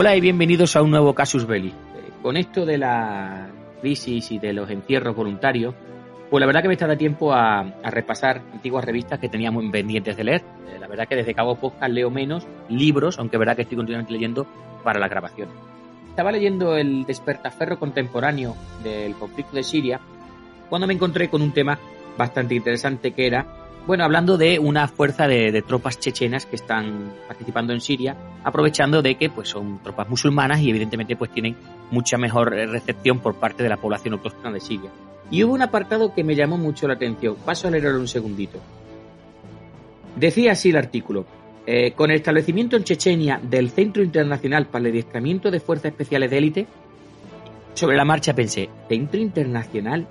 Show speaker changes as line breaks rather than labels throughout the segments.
Hola y bienvenidos a un nuevo Casus Belli. Eh, Con esto de la crisis y de los encierros voluntarios, pues la verdad que me está dando tiempo a, repasar antiguas revistas que teníamos pendientes de leer. Eh, La verdad que desde Cabo Podcast leo menos libros, aunque verdad que estoy continuamente leyendo para la grabación. Estaba leyendo el despertaferro contemporáneo del conflicto de Siria cuando me encontré con un tema bastante interesante que era bueno, hablando de una fuerza de, tropas chechenas que están participando en Siria, aprovechando de que pues son tropas musulmanas y evidentemente pues tienen mucha mejor recepción por parte de la población autóctona de Siria. Y hubo un apartado que me llamó mucho la atención. Paso a leerlo un segundito. Decía así el artículo. Eh, con el establecimiento en Chechenia del Centro Internacional para el Adiestramiento de Fuerzas Especiales de Élite, sobre la marcha pensé, ¿Centro Internacional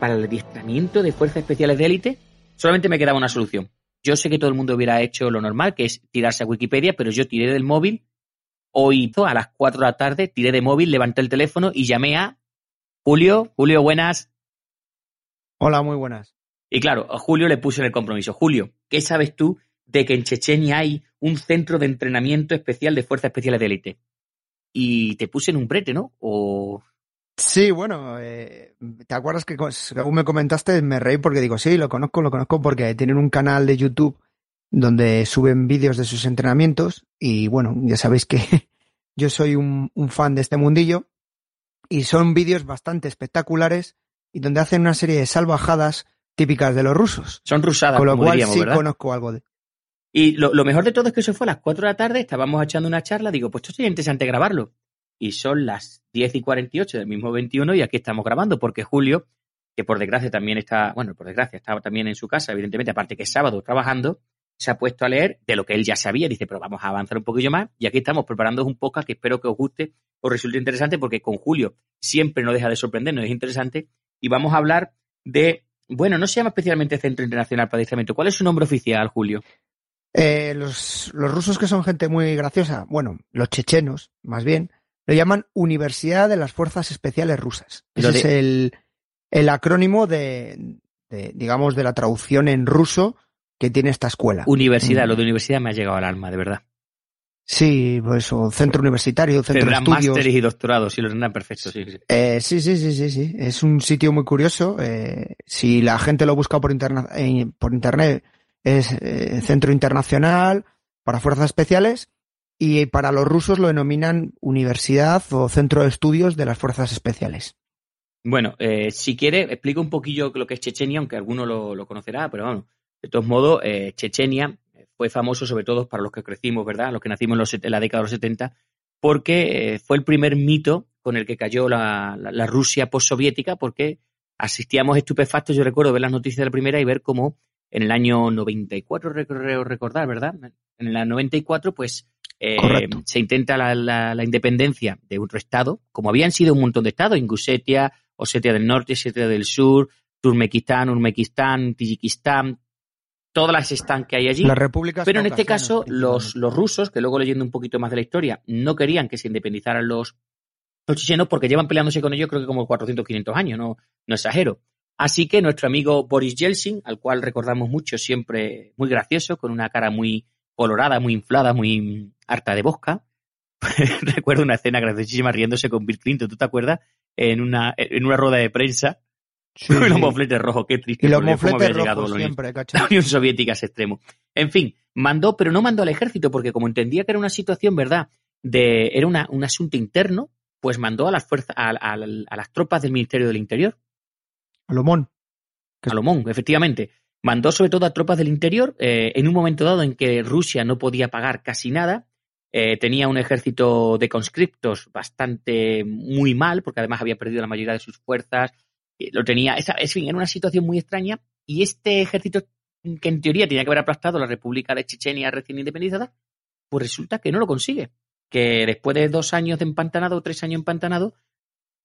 para el Adiestramiento de Fuerzas Especiales de Élite? Solamente me quedaba una solución. Yo sé que todo el mundo hubiera hecho lo normal, que es tirarse a Wikipedia, pero yo tiré del móvil hoy a las 4 de la tarde, tiré de móvil, levanté el teléfono y llamé a Julio. Julio, buenas.
Hola, muy buenas.
Y claro, a Julio le puse en el compromiso. Julio, ¿qué sabes tú de que en Chechenia hay un centro de entrenamiento especial de fuerzas especiales de élite? Y te puse en un brete, ¿no? O
Sí, bueno, eh, ¿te acuerdas que según me comentaste me reí porque digo, sí, lo conozco, lo conozco porque tienen un canal de YouTube donde suben vídeos de sus entrenamientos y bueno, ya sabéis que yo soy un, un fan de este mundillo y son vídeos bastante espectaculares y donde hacen una serie de salvajadas típicas de los rusos.
Son rusadas,
Con lo
como
cual
diríamos,
sí
¿verdad?
conozco algo de...
Y lo, lo, mejor de todo es que eso fue a las 4 de la tarde, estábamos echando una charla, digo, pues esto sería interesante grabarlo y son las 10 y 48 del mismo 21 y aquí estamos grabando porque Julio, que por desgracia también está, bueno, por desgracia estaba también en su casa, evidentemente, aparte que es sábado trabajando, se ha puesto a leer de lo que él ya sabía, dice, pero vamos a avanzar un poquillo más y aquí estamos preparando un podcast que espero que os guste, os resulte interesante porque con Julio siempre no deja de sorprendernos, es interesante. Y vamos a hablar de, bueno, no se llama especialmente Centro Internacional para Adiestramiento, ¿cuál es su nombre oficial, Julio?
Eh, los, los rusos que son gente muy graciosa, bueno, los chechenos, más bien, lo llaman Universidad de las Fuerzas Especiales Rusas. Ese
de...
es el, el acrónimo de, de, digamos, de la traducción en ruso que tiene esta escuela.
Universidad, mm. lo de universidad me ha llegado al alma, de verdad.
Sí, pues, o centro universitario, centro
Tendrán
de estudios.
másteres y doctorados, y lo tendrán perfecto, sí, sí.
Eh, sí, sí, sí, sí, sí. Es un sitio muy curioso. Eh, si la gente lo busca por, interna eh, por internet, es eh, Centro Internacional para Fuerzas Especiales y para los rusos lo denominan Universidad o Centro de Estudios de las Fuerzas Especiales.
Bueno, eh, si quiere, explico un poquillo lo que es Chechenia, aunque alguno lo, conocerá, pero bueno, de todos modos, eh, Chechenia fue famoso sobre todo para los que crecimos, ¿verdad? Los que nacimos en, los, en la década de los 70, porque eh, fue el primer mito con el que cayó la, la, Rusia postsoviética, porque asistíamos estupefactos, yo recuerdo ver las noticias de la primera y ver cómo en el año 94, creo recordar, ¿verdad? En el 94, pues eh, se intenta la, la, la, independencia de otro estado, como habían sido un montón de estados, Ingusetia, Osetia del Norte, Osetia del Sur, Turmequistán, Urmequistán, Tayikistán, todas las están que hay allí.
Las repúblicas
Pero en este caso, los, los rusos, que luego leyendo un poquito más de la historia, no querían que se independizaran los, los chechenos porque llevan peleándose con ellos creo que como 400, 500 años, no, no exagero. Así que nuestro amigo Boris Yeltsin, al cual recordamos mucho, siempre muy gracioso, con una cara muy colorada, muy inflada, muy harta de bosca. Recuerdo una escena graciosísima riéndose con Bill Clinton, ¿tú te acuerdas? en una, en una rueda de prensa con los mofletes rojos, qué triste.
Y los mofletes rojos siempre,
La Unión Soviética ese extremo. En fin, mandó, pero no mandó al ejército, porque como entendía que era una situación, ¿verdad? De, era una, un asunto interno, pues mandó a las fuerzas, a, a, a las tropas del Ministerio del Interior.
A Lomón.
A Lomón, efectivamente. Mandó sobre todo a tropas del interior, eh, en un momento dado en que Rusia no podía pagar casi nada, eh, tenía un ejército de conscriptos bastante muy mal, porque además había perdido la mayoría de sus fuerzas, lo tenía, esa, en fin, era una situación muy extraña, y este ejército que en teoría tenía que haber aplastado la República de Chechenia recién independizada, pues resulta que no lo consigue, que después de dos años de empantanado o tres años empantanado,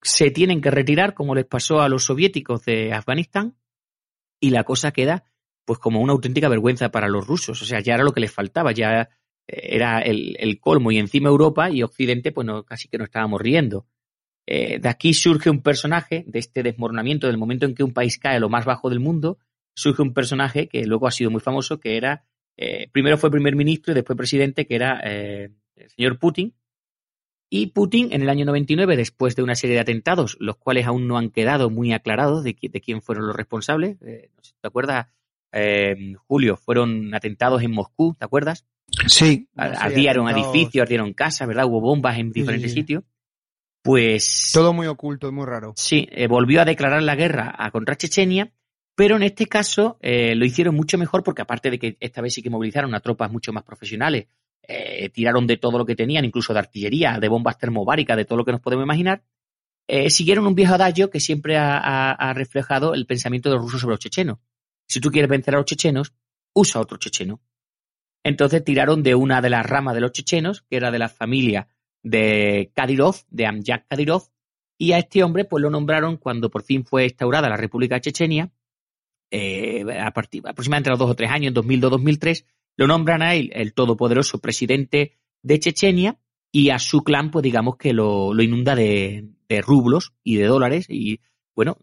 se tienen que retirar, como les pasó a los soviéticos de Afganistán, y la cosa queda pues como una auténtica vergüenza para los rusos. O sea, ya era lo que les faltaba, ya eh, era el, el colmo y encima Europa y Occidente pues no, casi que no estábamos riendo. Eh, de aquí surge un personaje, de este desmoronamiento, del momento en que un país cae a lo más bajo del mundo, surge un personaje que luego ha sido muy famoso, que era, eh, primero fue primer ministro y después presidente, que era el señor Putin. Y Putin, en el año 99, después de una serie de atentados, los cuales aún no han quedado muy aclarados de, de quién fueron los responsables, eh, no sé, ¿te acuerdas? Eh, Julio, fueron atentados en Moscú, ¿te acuerdas?
Sí.
Ardieron edificios, ardieron casas, ¿verdad? Hubo bombas en diferentes sí, sí. sitios. Pues.
Todo muy oculto y muy raro.
Sí, eh, volvió a declarar la guerra a contra Chechenia, pero en este caso eh, lo hicieron mucho mejor porque, aparte de que esta vez sí que movilizaron a tropas mucho más profesionales, eh, tiraron de todo lo que tenían, incluso de artillería, de bombas termobáricas, de todo lo que nos podemos imaginar, eh, siguieron un viejo adagio que siempre ha, reflejado el pensamiento de los rusos sobre los chechenos. Si tú quieres vencer a los chechenos, usa otro checheno. Entonces tiraron de una de las ramas de los chechenos, que era de la familia de Kadyrov, de Amjad Kadyrov, y a este hombre pues lo nombraron cuando por fin fue instaurada la República Chechenia, eh, aproximadamente a los dos o tres años, en 2002-2003, lo nombran a él el todopoderoso presidente de Chechenia y a su clan, pues digamos que lo, lo inunda de, de, rublos y de dólares y bueno,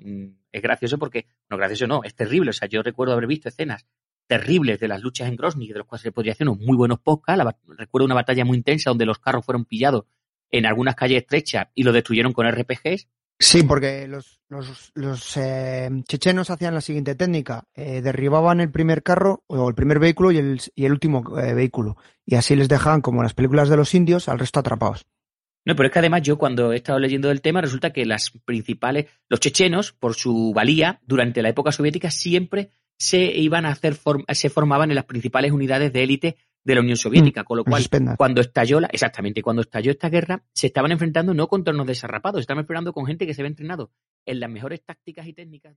es gracioso porque, no gracioso no, es terrible, o sea, yo recuerdo haber visto escenas terribles de las luchas en Grozny, de los cuales se podría hacer unos muy buenos podcasts. recuerdo una batalla muy intensa donde los carros fueron pillados en algunas calles estrechas y lo destruyeron con RPGs.
Sí, porque los, los, los eh, chechenos hacían la siguiente técnica. Eh, derribaban el primer carro o el primer vehículo y el, y el último eh, vehículo. Y así les dejaban, como en las películas de los indios, al resto atrapados.
No, pero es que además yo cuando he estado leyendo del tema resulta que las principales, los chechenos, por su valía, durante la época soviética siempre se iban a hacer, se formaban en las principales unidades de élite de la Unión Soviética, mm, con lo cual cuando estalló la, exactamente, cuando estalló esta guerra, se estaban enfrentando no contra unos desarrapados, se estaban enfrentando con gente que se había entrenado en las mejores tácticas y técnicas.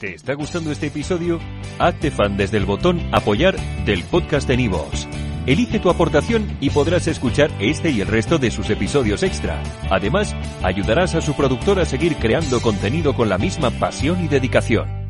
¿Te está gustando este episodio? Hazte fan desde el botón apoyar del podcast de Nivos. Elige tu aportación y podrás escuchar este y el resto de sus episodios extra. Además, ayudarás a su productor a seguir creando contenido con la misma pasión y dedicación.